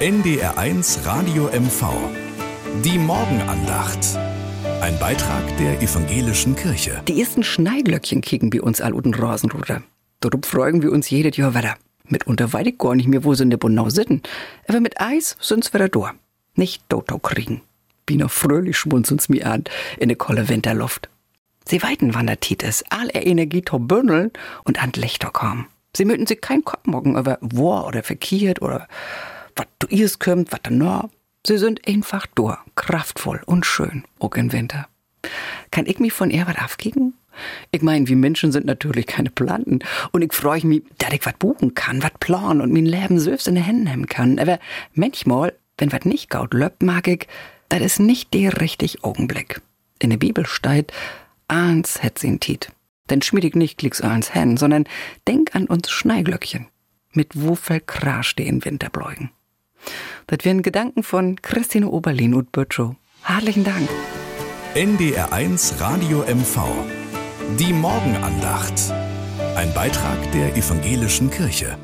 NDR1 Radio MV. Die Morgenandacht. Ein Beitrag der evangelischen Kirche. Die ersten Schneiglöckchen kicken bei uns all uten Rosenruder. Darum freuen wir uns jedes Jahr wieder. Mitunter weiß ich gar nicht mehr, wo sie in der Bonau sitzen. Aber mit Eis sind's wieder da. Nicht Doto kriegen. Bina fröhlich schmunzeln's mir an in der kolle Winterluft. Sie weiten, wann der Tit ist, all er Energie to bündeln und an Lichter kommen. Sie möchten sich kein Kopf morgen über wo oder verkehrt oder was du ihrs kommt, was danach. Sie sind einfach durch, kraftvoll und schön, auch im Winter. Kann ich mich von ihr was aufgeben? Ich mein, wir Menschen sind natürlich keine Planten. Und ich freue mich, dass ich was buchen kann, was planen und mein Leben selbst in den Händen nehmen kann. Aber manchmal, wenn was nicht gaut löppt, mag ich, das ist nicht der richtige Augenblick. In der Bibel steht, eins hätt sie Tiet. Denn schmied ich nicht klicks eins hin, sondern denk an uns Schneiglöckchen. Mit Wufel krasch den Winterbläugen. Das wären Gedanken von Christine Oberlin und Bötschow. Herzlichen Dank. NDR1 Radio MV. Die Morgenandacht. Ein Beitrag der evangelischen Kirche.